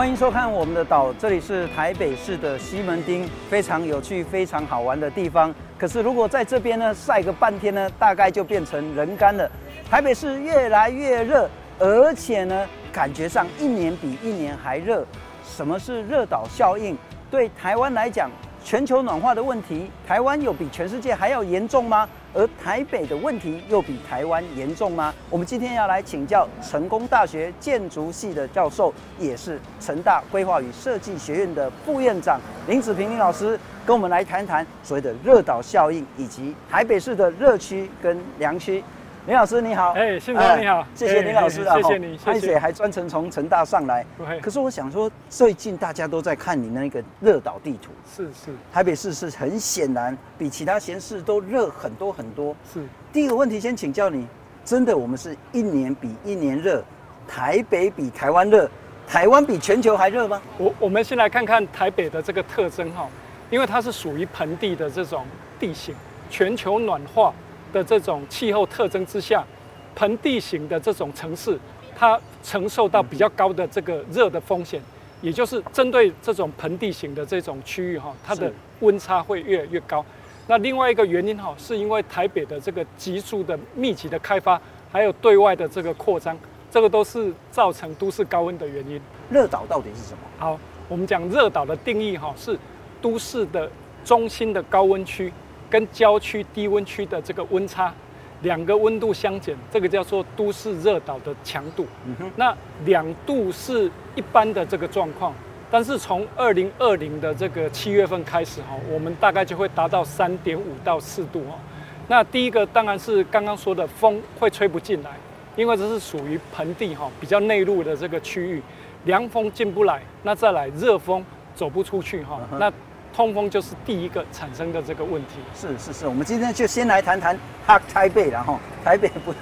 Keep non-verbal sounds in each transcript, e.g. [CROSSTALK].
欢迎收看我们的岛，这里是台北市的西门町，非常有趣、非常好玩的地方。可是如果在这边呢晒个半天呢，大概就变成人干了。台北市越来越热，而且呢，感觉上一年比一年还热。什么是热岛效应？对台湾来讲，全球暖化的问题，台湾有比全世界还要严重吗？而台北的问题又比台湾严重吗？我们今天要来请教成功大学建筑系的教授，也是成大规划与设计学院的副院长林子平林老师，跟我们来谈谈所谓的热岛效应，以及台北市的热区跟凉区。林老师你好，哎，信哥你好，谢谢林老师啊，谢谢你，谢谢还专程从成大上来。可是我想说，最近大家都在看你那个热岛地图，是是，台北市是很显然比其他县市都热很多很多。是，第一个问题先请教你，真的我们是一年比一年热，台北比台湾热，台湾比全球还热吗？我我们先来看看台北的这个特征哈，因为它是属于盆地的这种地形，全球暖化。的这种气候特征之下，盆地型的这种城市，它承受到比较高的这个热的风险，也就是针对这种盆地型的这种区域哈，它的温差会越来越高。那另外一个原因哈，是因为台北的这个急速的密集的开发，还有对外的这个扩张，这个都是造成都市高温的原因。热岛到底是什么？好，我们讲热岛的定义哈，是都市的中心的高温区。跟郊区低温区的这个温差，两个温度相减，这个叫做都市热岛的强度。嗯，那两度是一般的这个状况，但是从二零二零的这个七月份开始哈，我们大概就会达到三点五到四度哈。那第一个当然是刚刚说的风会吹不进来，因为这是属于盆地哈，比较内陆的这个区域，凉风进不来，那再来热风走不出去哈，那。通风就是第一个产生的这个问题。是是是，我们今天就先来谈谈 Hot 台北，然后台北不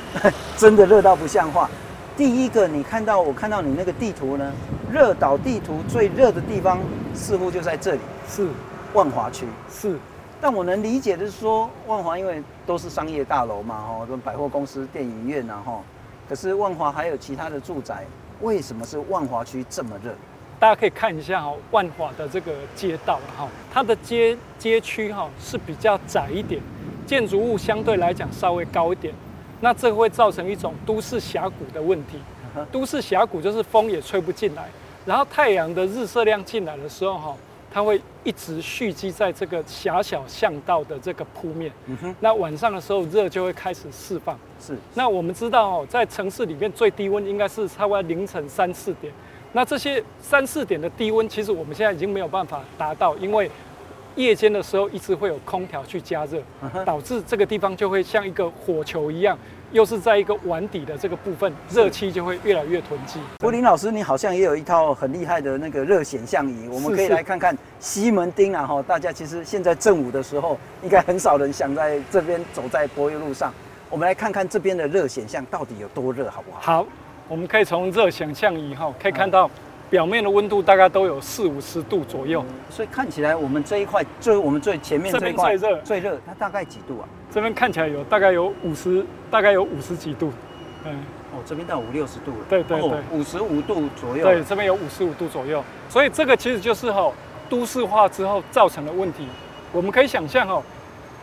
[LAUGHS] 真的热到不像话。第一个，你看到我看到你那个地图呢，热岛地图最热的地方似乎就在这里，是万华区。是，但我能理解的是说，万华因为都是商业大楼嘛，哈，跟百货公司、电影院然后，可是万华还有其他的住宅，为什么是万华区这么热？大家可以看一下哈，万华的这个街道哈，它的街街区哈是比较窄一点，建筑物相对来讲稍微高一点，那这会造成一种都市峡谷的问题。都市峡谷就是风也吹不进来，然后太阳的日射量进来的时候哈，它会一直蓄积在这个狭小巷道的这个铺面。那晚上的时候热就会开始释放。是。那我们知道哦，在城市里面最低温应该是差不多凌晨三四点。那这些三四点的低温，其实我们现在已经没有办法达到，因为夜间的时候一直会有空调去加热，导致这个地方就会像一个火球一样，又是在一个碗底的这个部分，热气就会越来越囤积。福林老师，你好像也有一套很厉害的那个热显像仪，我们可以来看看西门町啊哈，大家其实现在正午的时候，应该很少人想在这边走在柏油路上，我们来看看这边的热显像到底有多热，好不好？好。我们可以从热想象仪哈，可以看到表面的温度大概都有四五十度左右，所以看起来我们这一块就是我们最前面这一块最热，最热，它大概几度啊？这边看起来有大概有五十，大概有五十几度，嗯，哦，这边到五六十度了，对对对，五十五度左右，对，这边有五十五度左右，所以这个其实就是哈都市化之后造成的问题。我们可以想象哈，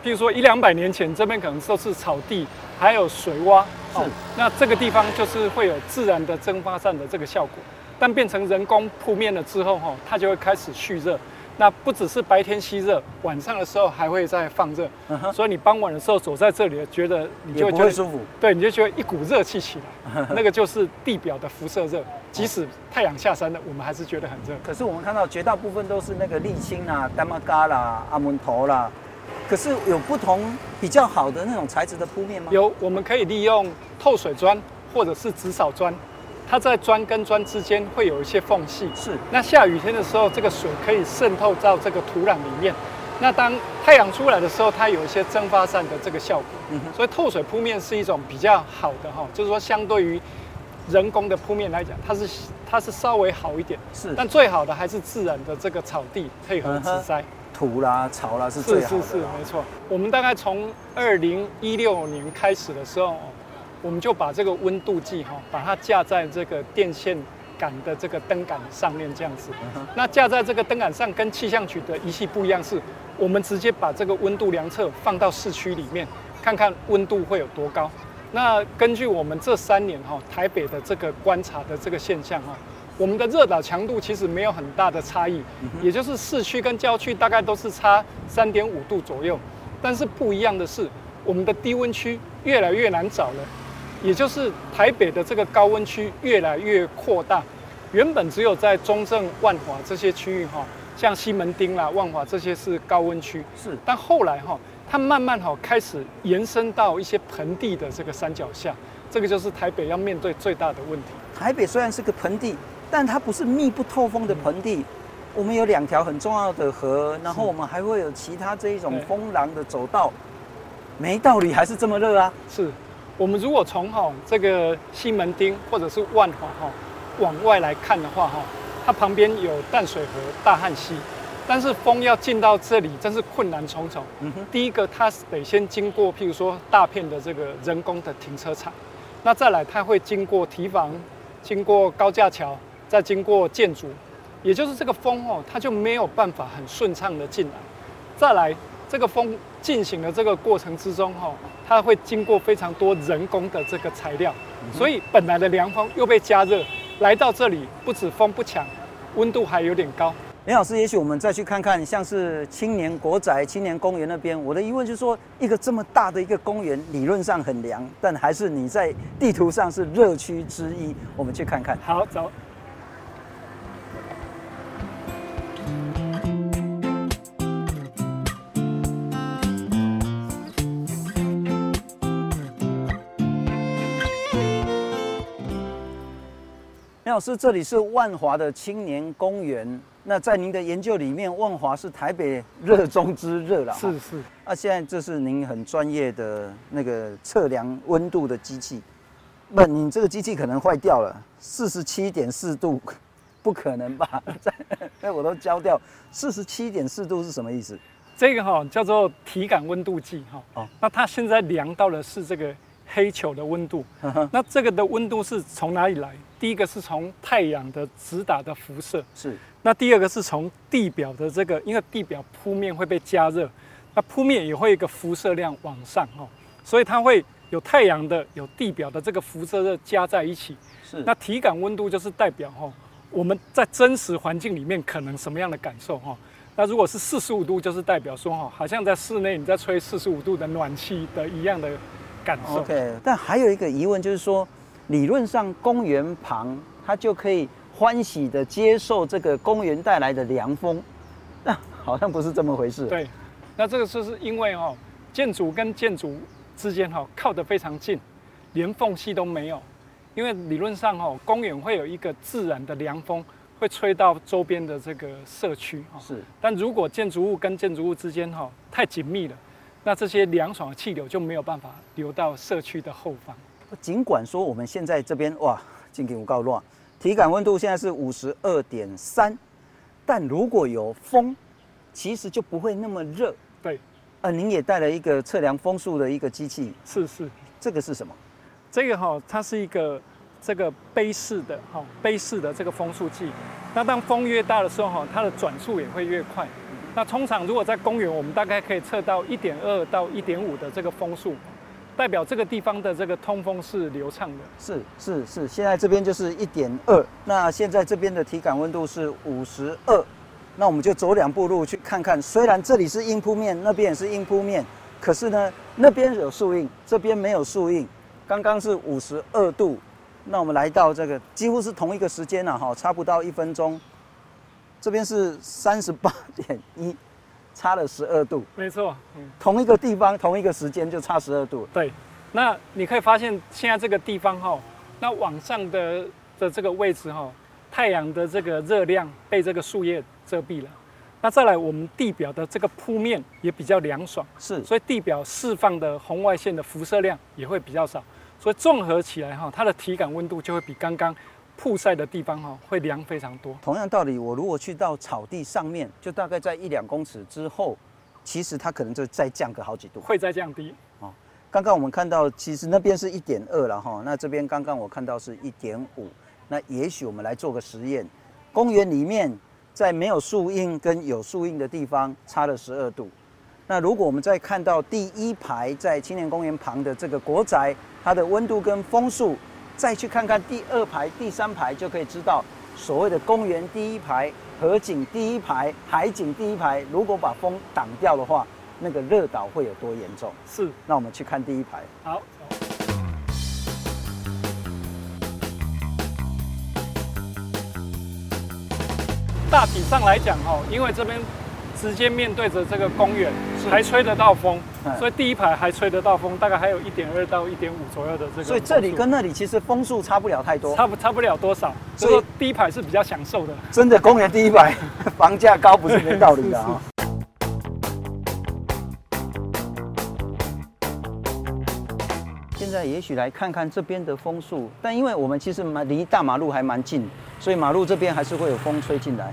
譬如说一两百年前这边可能都是草地。还有水洼，是，那这个地方就是会有自然的蒸发散的这个效果，但变成人工铺面了之后，哈，它就会开始蓄热。那不只是白天吸热，晚上的时候还会再放热。所以你傍晚的时候走在这里，觉得你就会觉得舒服。对，你就觉得一股热气起来，[LAUGHS] 那个就是地表的辐射热。即使太阳下山了，我们还是觉得很热。可是我们看到绝大部分都是那个沥青啊、丹麦嘎啦、阿门头啦。可是有不同比较好的那种材质的铺面吗？有，我们可以利用透水砖或者是直扫砖，它在砖跟砖之间会有一些缝隙。是。那下雨天的时候，这个水可以渗透到这个土壤里面。那当太阳出来的时候，它有一些蒸发散的这个效果。嗯哼。所以透水铺面是一种比较好的哈，就是说相对于人工的铺面来讲，它是它是稍微好一点。是。但最好的还是自然的这个草地配合植栽。土啦、潮啦是最好的。是是是，没错。我们大概从二零一六年开始的时候，我们就把这个温度计哈，把它架在这个电线杆的这个灯杆上面这样子。那架在这个灯杆上，跟气象局的仪器不一样，是我们直接把这个温度量测放到市区里面，看看温度会有多高。那根据我们这三年哈台北的这个观察的这个现象哈，我们的热岛强度其实没有很大的差异，也就是市区跟郊区大概都是差三点五度左右。但是不一样的是，我们的低温区越来越难找了。也就是台北的这个高温区越来越扩大，原本只有在中正、万华这些区域哈，像西门町啦、万华这些是高温区，是。但后来哈，它慢慢哈开始延伸到一些盆地的这个山脚下，这个就是台北要面对最大的问题。台北虽然是个盆地，但它不是密不透风的盆地。我们有两条很重要的河，然后我们还会有其他这一种风廊的走道，没道理还是这么热啊？是。我们如果从哈这个西门町或者是万华哈往外来看的话哈，它旁边有淡水河、大汉溪，但是风要进到这里真是困难重重。嗯哼，第一个它得先经过，譬如说大片的这个人工的停车场，那再来它会经过堤防，经过高架桥，再经过建筑，也就是这个风哦，它就没有办法很顺畅的进来。再来这个风进行的这个过程之中哈。它会经过非常多人工的这个材料，所以本来的凉风又被加热，来到这里不止风不强，温度还有点高。林老师，也许我们再去看看，像是青年国宅、青年公园那边。我的疑问就是说，一个这么大的一个公园，理论上很凉，但还是你在地图上是热区之一。我们去看看。好，走。老师，这里是万华的青年公园。那在您的研究里面，万华是台北热中之热了。是是。那现在这是您很专业的那个测量温度的机器。那，你这个机器可能坏掉了。四十七点四度，[LAUGHS] 不可能吧？[LAUGHS] 那，我都焦掉。四十七点四度是什么意思？这个哈叫做体感温度计哈。哦。那它现在量到的是这个。黑球的温度，那这个的温度是从哪里来？第一个是从太阳的直打的辐射，是。那第二个是从地表的这个，因为地表铺面会被加热，那铺面也会有一个辐射量往上哦，所以它会有太阳的、有地表的这个辐射热加在一起。是。那体感温度就是代表哦，我们在真实环境里面可能什么样的感受哈？那如果是四十五度，就是代表说哈，好像在室内你在吹四十五度的暖气的一样的。感受。OK，但还有一个疑问就是说，理论上公园旁它就可以欢喜的接受这个公园带来的凉风，那好像不是这么回事。对，那这个就是因为哦，建筑跟建筑之间哈靠得非常近，连缝隙都没有。因为理论上哦，公园会有一个自然的凉风会吹到周边的这个社区哈。是。但如果建筑物跟建筑物之间哈太紧密了。那这些凉爽的气流就没有办法流到社区的后方。尽管说我们现在这边哇，进给我告乱，体感温度现在是五十二点三，但如果有风，其实就不会那么热。对，呃，您也带了一个测量风速的一个机器。是是，这个是什么？这个哈，它是一个这个杯式的哈杯式的这个风速计。那当风越大的时候哈，它的转速也会越快。那通常如果在公园，我们大概可以测到一点二到一点五的这个风速，代表这个地方的这个通风是流畅的。是是是，现在这边就是一点二，那现在这边的体感温度是五十二，那我们就走两步路去看看。虽然这里是硬铺面，那边也是硬铺面，可是呢，那边有树荫，这边没有树荫。刚刚是五十二度，那我们来到这个几乎是同一个时间了哈，差不到一分钟。这边是三十八点一，[LAUGHS] 差了十二度。没错，嗯，同一个地方，同一个时间就差十二度。对，那你可以发现现在这个地方哈，那往上的的这个位置哈，太阳的这个热量被这个树叶遮蔽了。那再来，我们地表的这个铺面也比较凉爽，是，所以地表释放的红外线的辐射量也会比较少，所以综合起来哈，它的体感温度就会比刚刚。曝晒的地方哈，会凉非常多。同样道理，我如果去到草地上面，就大概在一两公尺之后，其实它可能就再降个好几度，会再降低。哦，刚刚我们看到，其实那边是一点二了哈，那这边刚刚我看到是一点五，那也许我们来做个实验，公园里面在没有树荫跟有树荫的地方差了十二度。那如果我们再看到第一排在青年公园旁的这个国宅，它的温度跟风速，再去看看第二排、第三排，就可以知道所谓的公园第一排、河景第一排、海景第一排，如果把风挡掉的话，那个热岛会有多严重？是。那我们去看第一排。好。大体上来讲，哦，因为这边。直接面对着这个公园，还吹得到风，所以第一排还吹得到风，大概还有一点二到一点五左右的这个。所以这里跟那里其实风速差不了太多，差不差不了多少。所以第一排是比较享受的。真的，公园第一排 [LAUGHS] 房价高不是没道理的啊。[LAUGHS] 现在也许来看看这边的风速，但因为我们其实蛮离大马路还蛮近，所以马路这边还是会有风吹进来。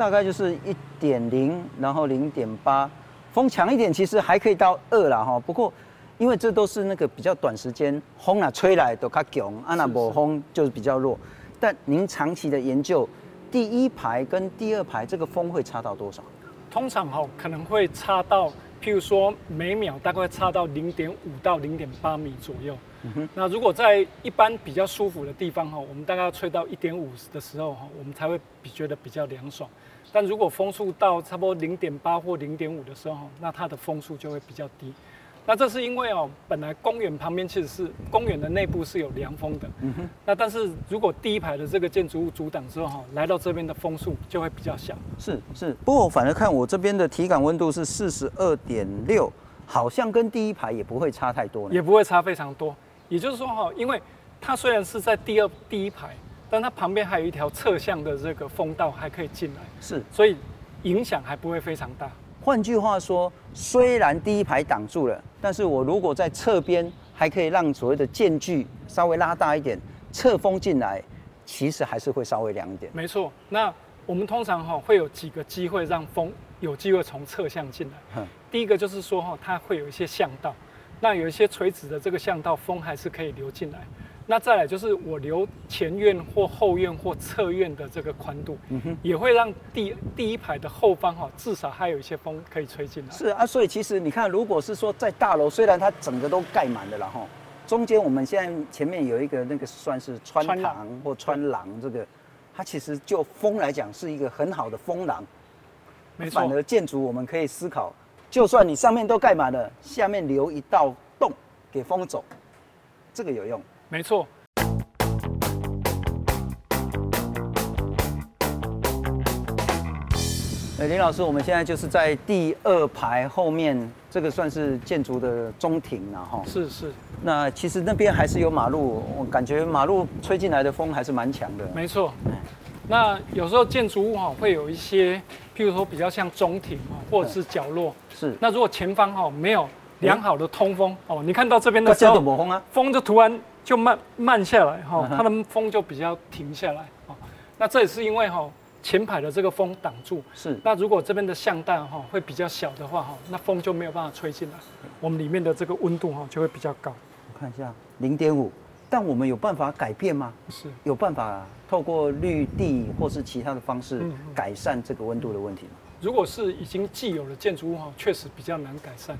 大概就是一点零，然后零点八，风强一点，其实还可以到二了哈。不过，因为这都是那个比较短时间，风啊吹来都较强，啊那无风就是比较弱。但您长期的研究，第一排跟第二排这个风会差到多少？通常哈可能会差到，譬如说每秒大概差到零点五到零点八米左右。那如果在一般比较舒服的地方哈，我们大概要吹到一点五的时候哈，我们才会比觉得比较凉爽。但如果风速到差不多零点八或零点五的时候，那它的风速就会比较低。那这是因为哦，本来公园旁边其实是公园的内部是有凉风的。嗯哼。那但是如果第一排的这个建筑物阻挡之后哈，来到这边的风速就会比较小。是是，不过我反而看我这边的体感温度是四十二点六，好像跟第一排也不会差太多。也不会差非常多。也就是说哈，因为它虽然是在第二第一排。但它旁边还有一条侧向的这个风道，还可以进来，是，所以影响还不会非常大。换句话说，虽然第一排挡住了，但是我如果在侧边还可以让所谓的间距稍微拉大一点，侧风进来，其实还是会稍微凉一点。没错，那我们通常哈会有几个机会让风有机会从侧向进来。第一个就是说哈，它会有一些巷道，那有一些垂直的这个巷道，风还是可以流进来。那再来就是我留前院或后院或侧院的这个宽度，也会让第第一排的后方哈，至少还有一些风可以吹进来。是啊，所以其实你看，如果是说在大楼，虽然它整个都盖满了，然后中间我们现在前面有一个那个算是穿堂或穿廊，这个它其实就风来讲是一个很好的风廊。没错。反而建筑我们可以思考，就算你上面都盖满了，下面留一道洞给风走，这个有用。没错。哎，林老师，我们现在就是在第二排后面，这个算是建筑的中庭了哈。是是。那其实那边还是有马路，我感觉马路吹进来的风还是蛮强的。没错。那有时候建筑物哈会有一些，譬如说比较像中庭啊，或者是角落。是。那如果前方哈没有良好的通风哦，你看到这边的时候，风就突然。就慢慢下来哈，它的风就比较停下来啊。那这也是因为哈前排的这个风挡住。是。那如果这边的巷道哈会比较小的话哈，那风就没有办法吹进来，我们里面的这个温度哈就会比较高。我看一下，零点五。但我们有办法改变吗？是。有办法透过绿地或是其他的方式改善这个温度的问题吗？如果是已经既有的建筑物哈，确实比较难改善。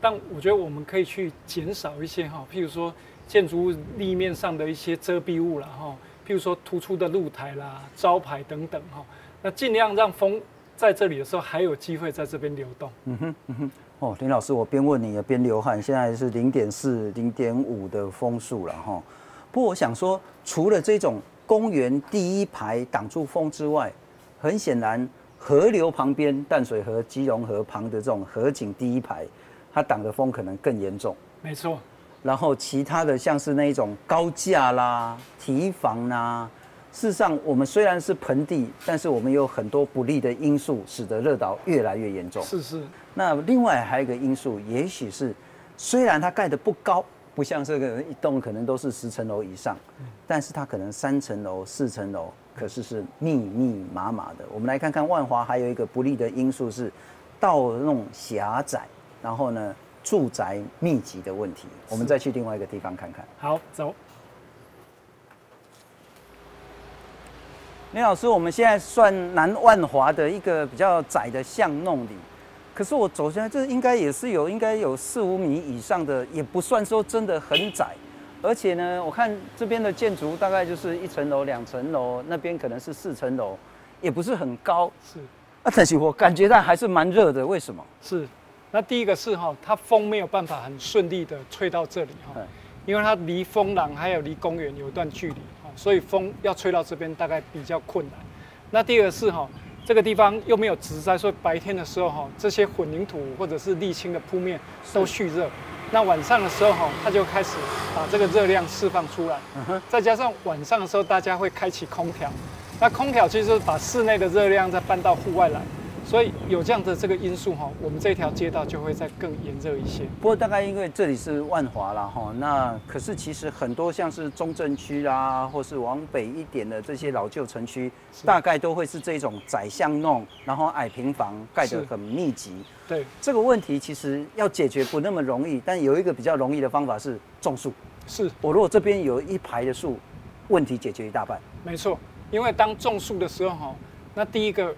但我觉得我们可以去减少一些哈，譬如说。建筑物立面上的一些遮蔽物啦，哈，譬如说突出的露台啦、招牌等等，哈，那尽量让风在这里的时候还有机会在这边流动。嗯哼，嗯哼，哦，林老师，我边问你也边流汗，现在是零点四、零点五的风速了，哈。不过我想说，除了这种公园第一排挡住风之外，很显然河流旁边淡水河、基隆河旁的这种河景第一排，它挡的风可能更严重。没错。然后其他的像是那一种高架啦、提防啦，事实上我们虽然是盆地，但是我们有很多不利的因素，使得热岛越来越严重。是是。那另外还有一个因素，也许是虽然它盖的不高，不像这个一栋可能都是十层楼以上，但是它可能三层楼、四层楼，可是是密密麻麻的。我们来看看万华还有一个不利的因素是道路狭窄，然后呢，住宅密集的问题，我们再去另外一个地方看看。好，走。林老师，我们现在算南万华的一个比较窄的巷弄里，可是我走下来，这应该也是有应该有四五米以上的，也不算说真的很窄。而且呢，我看这边的建筑大概就是一层楼、两层楼，那边可能是四层楼，也不是很高。是，啊，但是我感觉到还是蛮热的。为什么？是，那第一个是哈，它风没有办法很顺利的吹到这里哈，因为它离风廊还有离公园有一段距离哈，所以风要吹到这边大概比较困难。那第二个是哈，这个地方又没有植栽，所以白天的时候哈，这些混凝土或者是沥青的铺面都蓄热。那晚上的时候哈，它就开始把这个热量释放出来。再加上晚上的时候，大家会开启空调，那空调其实就是把室内的热量再搬到户外来。所以有这样的这个因素哈，我们这条街道就会再更炎热一些。不过大概因为这里是万华啦哈，那可是其实很多像是中正区啦，或是往北一点的这些老旧城区，大概都会是这种窄巷弄，然后矮平房盖得很密集。对，这个问题其实要解决不那么容易，但有一个比较容易的方法是种树。是我如果这边有一排的树，问题解决一大半。没错，因为当种树的时候哈，那第一个。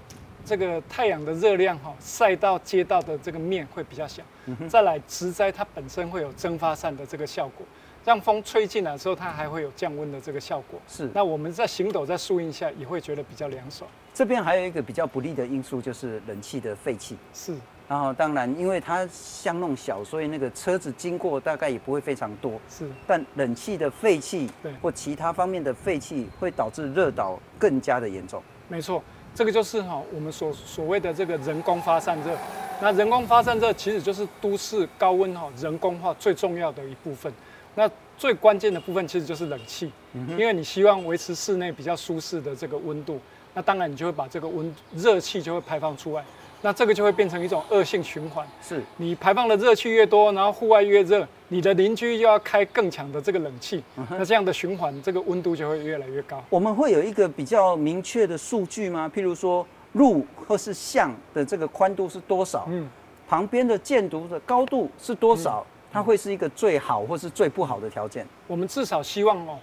这个太阳的热量哈，晒到街道的这个面会比较小。再来植栽，它本身会有蒸发散的这个效果，让风吹进来的时候，它还会有降温的这个效果。是。那我们在行走在树荫下，也会觉得比较凉爽。这边还有一个比较不利的因素，就是冷气的废气。是。然后当然，因为它巷弄小，所以那个车子经过大概也不会非常多。是。但冷气的废气，对，或其他方面的废气，会导致热岛更加的严重。没错。这个就是哈，我们所所谓的这个人工发散热。那人工发散热其实就是都市高温哈人工化最重要的一部分。那最关键的部分其实就是冷气，因为你希望维持室内比较舒适的这个温度，那当然你就会把这个温热气就会排放出来。那这个就会变成一种恶性循环，是你排放的热气越多，然后户外越热，你的邻居又要开更强的这个冷气，那这样的循环，这个温度就会越来越高。我们会有一个比较明确的数据吗？譬如说路或是巷的这个宽度是多少？嗯，旁边的建筑的高度是多少？它会是一个最好或是最不好的条件？我们至少希望哦，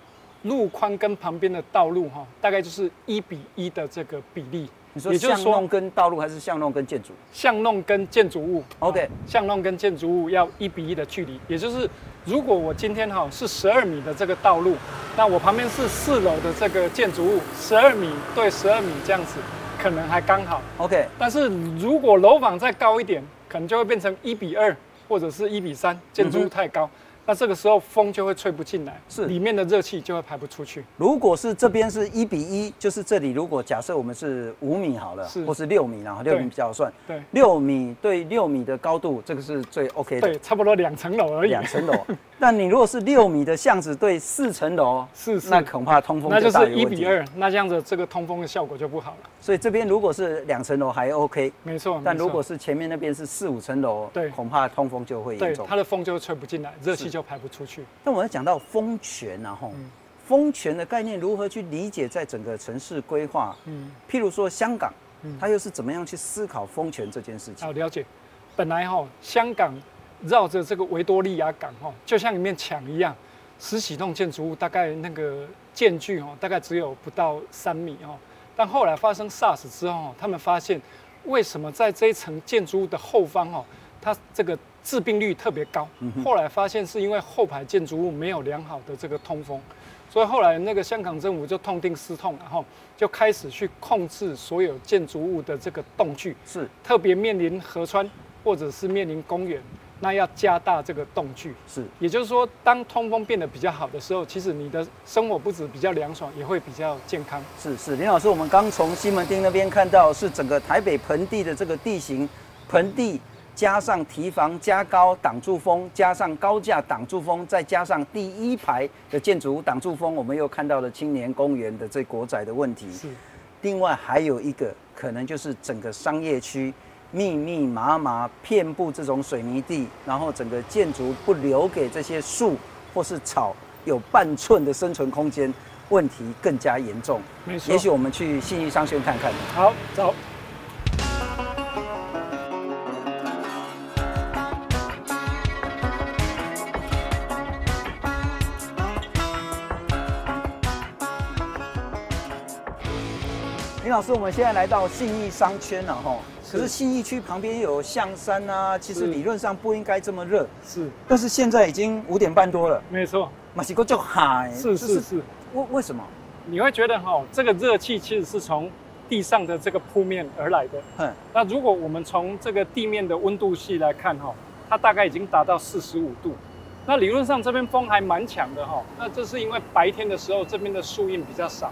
路宽跟旁边的道路哈，大概就是一比一的这个比例。你说巷弄跟道路还是巷弄跟建筑？巷弄跟建筑物，OK，巷弄跟建筑物要一比一的距离，也就是如果我今天哈是十二米的这个道路，那我旁边是四楼的这个建筑物，十二米对十二米这样子，可能还刚好，OK。但是如果楼房再高一点，可能就会变成一比二或者是一比三，建筑物太高。嗯那这个时候风就会吹不进来，是里面的热气就会排不出去。如果是这边是一比一，就是这里如果假设我们是五米好了，是或是六米，然后六米比较好算。对，六米对六米的高度，这个是最 OK 的。对，差不多两层楼而已。两层楼。[LAUGHS] 但你如果是六米的巷子对四层楼，是，那恐怕通风那就是一比二，那这样子这个通风的效果就不好了。所以这边如果是两层楼还 OK，没错。但如果是前面那边是四五层楼，对，恐怕通风就会严重。它的风就会吹不进来，热气就排不出去。那我要讲到风权，然后风权的概念如何去理解在整个城市规划？嗯，譬如说香港，它又是怎么样去思考风权这件事情？好，了解。本来哈，香港。绕着这个维多利亚港哈，就像一面墙一样，十几栋建筑物，大概那个间距哦，大概只有不到三米哦。但后来发生 SARS 之后，他们发现为什么在这一层建筑物的后方哦，它这个致病率特别高。后来发现是因为后排建筑物没有良好的这个通风，所以后来那个香港政府就痛定思痛，然后就开始去控制所有建筑物的这个动距，是特别面临河川或者是面临公园。那要加大这个动距，是，也就是说，当通风变得比较好的时候，其实你的生活不止比较凉爽，也会比较健康。是是，林老师，我们刚从西门町那边看到，是整个台北盆地的这个地形，盆地加上提防加高挡住风，加上高架挡住风，再加上第一排的建筑物挡住风，我们又看到了青年公园的这国宅的问题。是，另外还有一个可能就是整个商业区。密密麻麻遍布这种水泥地，然后整个建筑不留给这些树或是草有半寸的生存空间，问题更加严重。没错，也许我们去信义商圈看看。好，走。林老师，我们现在来到信义商圈了哈，可是信义区旁边有象山啊，其实理论上不应该这么热，是，但是现在已经五点半多了，没错，马西哥就嗨，是是是。为为什么？你会觉得哈，这个热气其实是从地上的这个铺面而来的。嗯，那如果我们从这个地面的温度系来看哈，它大概已经达到四十五度。那理论上这边风还蛮强的哈。那这是因为白天的时候这边的树荫比较少，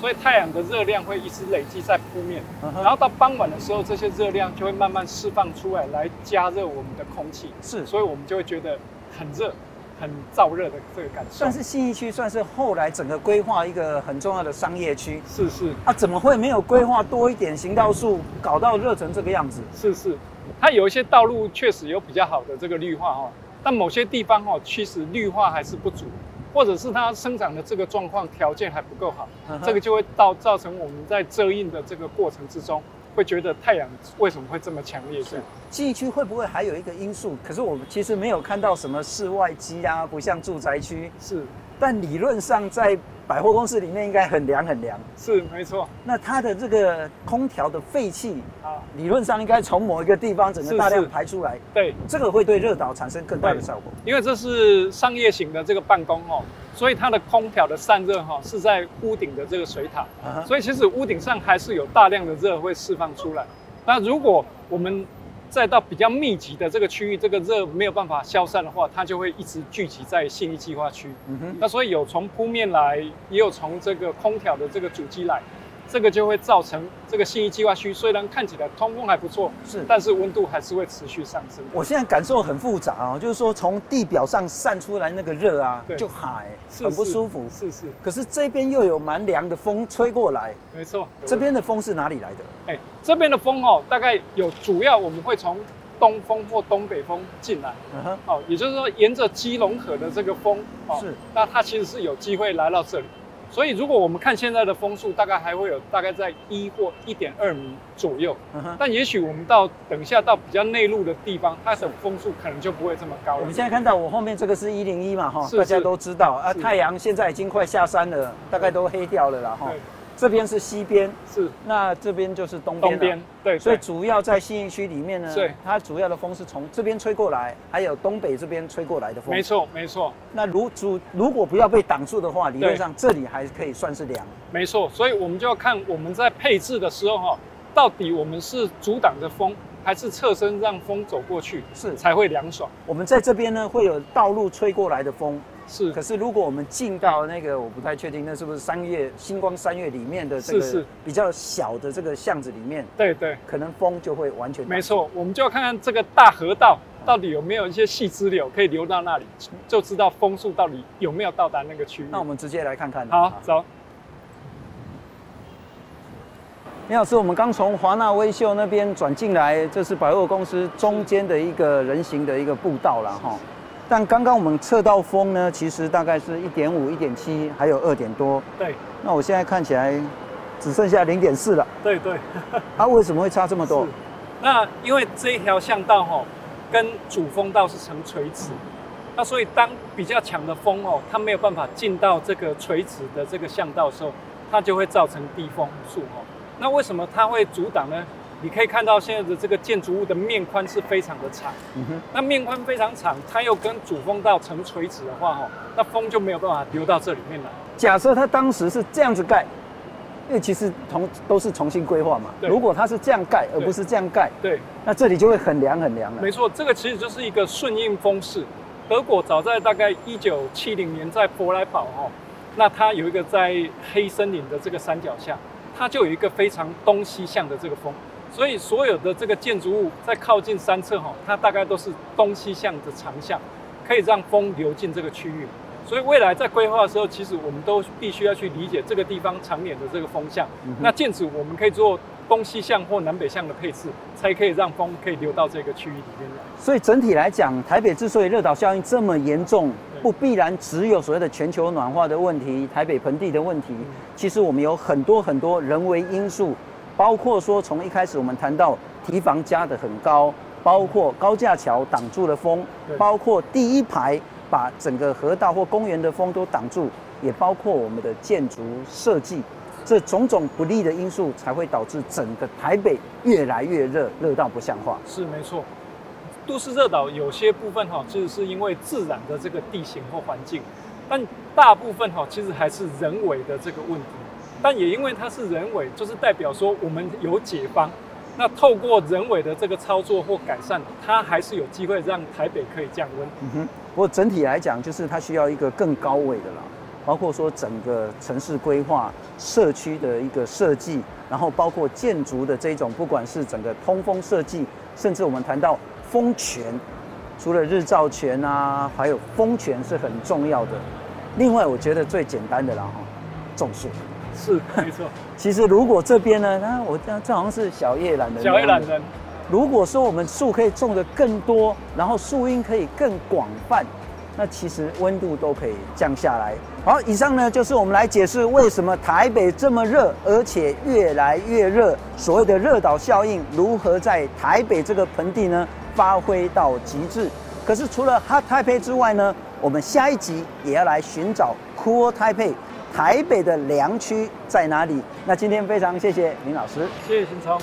所以太阳的热量会一直累积在铺面。然后到傍晚的时候，这些热量就会慢慢释放出来，来加热我们的空气。是，所以我们就会觉得很热。很燥热的这个感受，算是信义区，算是后来整个规划一个很重要的商业区。是是啊，怎么会没有规划多一点行道树，搞到热成这个样子？是是，它有一些道路确实有比较好的这个绿化哈，但某些地方哈，其实绿化还是不足，或者是它生长的这个状况条件还不够好，这个就会造造成我们在遮荫的这个过程之中。会觉得太阳为什么会这么强烈？是记忆区会不会还有一个因素？可是我们其实没有看到什么室外机啊，不像住宅区。是，但理论上在百货公司里面应该很凉很凉。是，没错。那它的这个空调的废气啊，理论上应该从某一个地方整个大量排出来。对，这个会对热岛产生更大的效果。因为这是商业型的这个办公哦。所以它的空调的散热哈是在屋顶的这个水塔，uh. 所以其实屋顶上还是有大量的热会释放出来。那如果我们再到比较密集的这个区域，这个热没有办法消散的话，它就会一直聚集在信义计划区。嗯哼那所以有从铺面来，也有从这个空调的这个主机来。这个就会造成这个信义计划区虽然看起来通风还不错，是，但是温度还是会持续上升。我现在感受很复杂哦，就是说从地表上散出来那个热啊，对就海很不舒服，是是。是是可是这边又有蛮凉的风吹过来，没错。这边的风是哪里来的？哎，这边的风哦，大概有主要我们会从东风或东北风进来，嗯哼，哦，也就是说沿着基隆河的这个风，哦，是，那它其实是有机会来到这里。所以，如果我们看现在的风速，大概还会有大概在一或一点二米左右。Uh. 但也许我们到等一下到比较内陆的地方，它的风速可能就不会这么高了。我们现在看到我后面这个是一零一嘛，哈，大家都知道啊。太阳现在已经快下山了，大概都黑掉了啦，哈。这边是西边，是，那这边就是东边。东边，对，所以主要在信义区里面呢，对，它主要的风是从这边吹过来，还有东北这边吹过来的风。没错，没错。那如主如果不要被挡住的话，理论上这里还可以算是凉。没错，所以我们就要看我们在配置的时候哈，到底我们是阻挡着风，还是侧身让风走过去，是才会凉爽。我们在这边呢，会有道路吹过来的风。是，可是如果我们进到那个，我不太确定那是不是三月星光三月里面的这个比较小的这个巷子里面，对对，可能风就会完全没错。我们就要看看这个大河道到底有没有一些细支流可以流到那里，就知道风速到底有没有到达那个区域。那我们直接来看看。好，走。李老师，我们刚从华纳威秀那边转进来，这是百货公司中间的一个人行的一个步道了哈。但刚刚我们测到风呢，其实大概是一点五、一点七，还有二点多。对。那我现在看起来只剩下零点四了。对对。它、啊、为什么会差这么多？那因为这一条巷道哈，跟主风道是成垂直，那所以当比较强的风哦，它没有办法进到这个垂直的这个巷道的时候，它就会造成低风速哦。那为什么它会阻挡呢？你可以看到现在的这个建筑物的面宽是非常的长，嗯，那面宽非常长，它又跟主风道成垂直的话，哈，那风就没有办法流到这里面来。假设它当时是这样子盖，因为其实同都是重新规划嘛。对如果它是这样盖，而不是这样盖，对，那这里就会很凉很凉了。没错，这个其实就是一个顺应风势。德国早在大概一九七零年在弗莱堡，哦，那它有一个在黑森林的这个山脚下，它就有一个非常东西向的这个风。所以所有的这个建筑物在靠近山侧哈，它大概都是东西向的长向，可以让风流进这个区域。所以未来在规划的时候，其实我们都必须要去理解这个地方常年的这个风向。嗯、那建筑我们可以做东西向或南北向的配置，才可以让风可以流到这个区域里面来。所以整体来讲，台北之所以热岛效应这么严重，不必然只有所谓的全球暖化的问题、台北盆地的问题。其实我们有很多很多人为因素。包括说，从一开始我们谈到提防加的很高，包括高架桥挡住了风，包括第一排把整个河道或公园的风都挡住，也包括我们的建筑设计。这种种不利的因素才会导致整个台北越来越热，热到不像话。是没错，都市热岛有些部分哈，其实是因为自然的这个地形或环境，但大部分哈，其实还是人为的这个问题。但也因为它是人为，就是代表说我们有解方。那透过人为的这个操作或改善，它还是有机会让台北可以降温。嗯哼，不过整体来讲，就是它需要一个更高维的啦，包括说整个城市规划、社区的一个设计，然后包括建筑的这种，不管是整个通风设计，甚至我们谈到风权，除了日照权啊，还有风权是很重要的。另外，我觉得最简单的啦哈，种树。是 [LAUGHS] 没错。其实如果这边呢，那我这这好像是小叶榄的。小叶榄仁。如果说我们树可以种的更多，然后树荫可以更广泛，那其实温度都可以降下来。好，以上呢就是我们来解释为什么台北这么热，而且越来越热。所谓的热岛效应如何在台北这个盆地呢发挥到极致？可是除了 Hot Taipei 之外呢，我们下一集也要来寻找 Cool Taipei。台北的良区在哪里？那今天非常谢谢林老师，谢谢新聪。